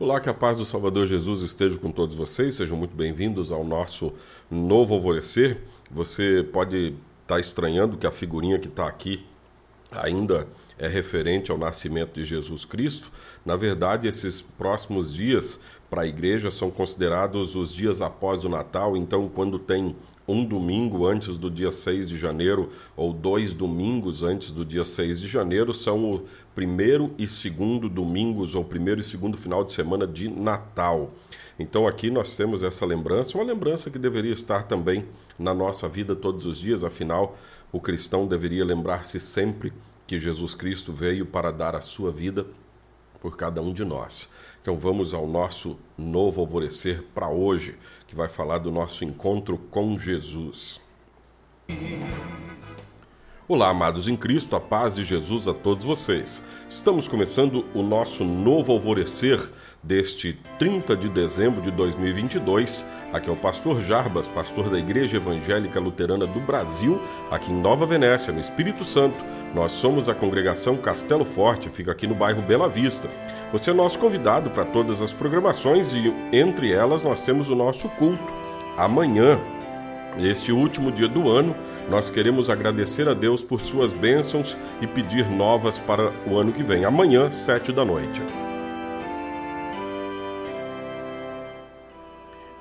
Olá, que a paz do Salvador Jesus esteja com todos vocês. Sejam muito bem-vindos ao nosso novo alvorecer. Você pode estar tá estranhando que a figurinha que está aqui ainda é referente ao nascimento de Jesus Cristo. Na verdade, esses próximos dias para a igreja são considerados os dias após o Natal. Então, quando tem um domingo antes do dia 6 de janeiro ou dois domingos antes do dia 6 de janeiro são o primeiro e segundo domingos ou primeiro e segundo final de semana de Natal. Então aqui nós temos essa lembrança, uma lembrança que deveria estar também na nossa vida todos os dias, afinal, o cristão deveria lembrar-se sempre que Jesus Cristo veio para dar a sua vida por cada um de nós. Então vamos ao nosso novo alvorecer para hoje, que vai falar do nosso encontro com Jesus. Olá, amados em Cristo, a paz de Jesus a todos vocês. Estamos começando o nosso novo alvorecer deste 30 de dezembro de 2022. Aqui é o pastor Jarbas, pastor da Igreja Evangélica Luterana do Brasil, aqui em Nova Venécia, no Espírito Santo. Nós somos a congregação Castelo Forte, fica aqui no bairro Bela Vista. Você é nosso convidado para todas as programações e entre elas nós temos o nosso culto amanhã, Neste último dia do ano, nós queremos agradecer a Deus por suas bênçãos e pedir novas para o ano que vem, amanhã, sete da noite.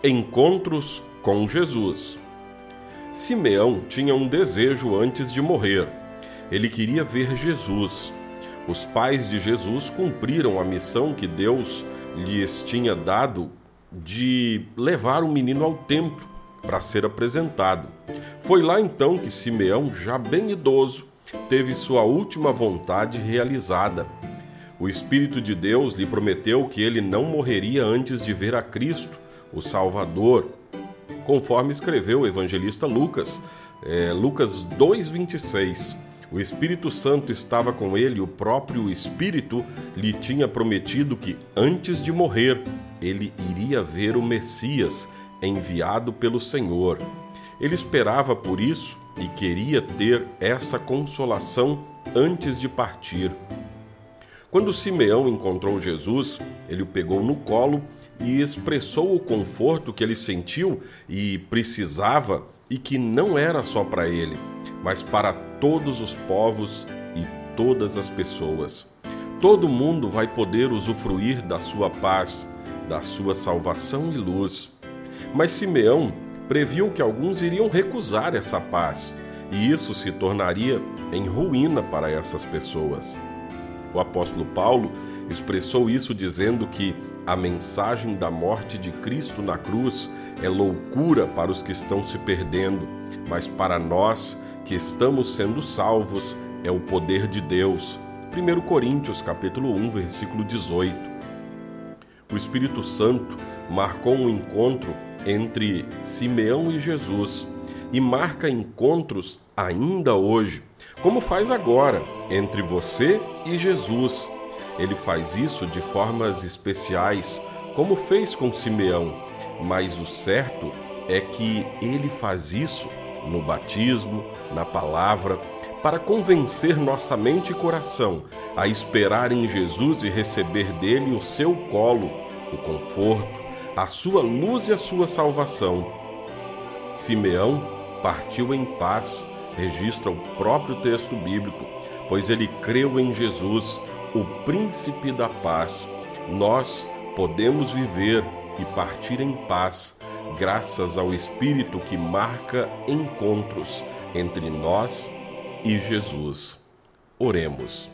Encontros com Jesus. Simeão tinha um desejo antes de morrer. Ele queria ver Jesus. Os pais de Jesus cumpriram a missão que Deus lhes tinha dado de levar o menino ao templo para ser apresentado. Foi lá então que Simeão, já bem idoso, teve sua última vontade realizada. O Espírito de Deus lhe prometeu que ele não morreria antes de ver a Cristo, o Salvador, conforme escreveu o evangelista Lucas, é, Lucas 2,26. O Espírito Santo estava com ele, o próprio Espírito lhe tinha prometido que, antes de morrer, ele iria ver o Messias enviado pelo Senhor. Ele esperava por isso e queria ter essa consolação antes de partir. Quando Simeão encontrou Jesus, ele o pegou no colo e expressou o conforto que ele sentiu e precisava e que não era só para ele, mas para todos os povos e todas as pessoas. Todo mundo vai poder usufruir da sua paz, da sua salvação e luz. Mas Simeão previu que alguns iriam recusar essa paz, e isso se tornaria em ruína para essas pessoas. O apóstolo Paulo expressou isso dizendo que a mensagem da morte de Cristo na cruz é loucura para os que estão se perdendo, mas para nós que estamos sendo salvos é o poder de Deus. 1 Coríntios capítulo 1, versículo 18. O Espírito Santo marcou um encontro entre Simeão e Jesus e marca encontros ainda hoje, como faz agora entre você e Jesus. Ele faz isso de formas especiais, como fez com Simeão, mas o certo é que ele faz isso no batismo, na palavra, para convencer nossa mente e coração a esperar em Jesus e receber dele o seu colo, o conforto, a sua luz e a sua salvação. Simeão partiu em paz, registra o próprio texto bíblico, pois ele creu em Jesus, o príncipe da paz. Nós podemos viver e partir em paz, graças ao Espírito que marca encontros entre nós e Jesus. Oremos.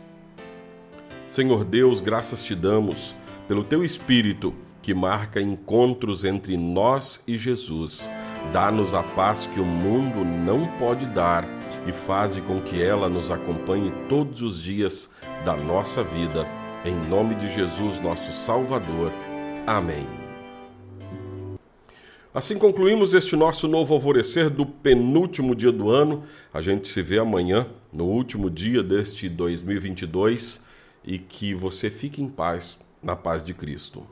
Senhor Deus, graças te damos pelo teu Espírito que marca encontros entre nós e Jesus. Dá-nos a paz que o mundo não pode dar e faze com que ela nos acompanhe todos os dias da nossa vida. Em nome de Jesus, nosso Salvador. Amém. Assim concluímos este nosso novo alvorecer do penúltimo dia do ano. A gente se vê amanhã, no último dia deste 2022, e que você fique em paz, na paz de Cristo.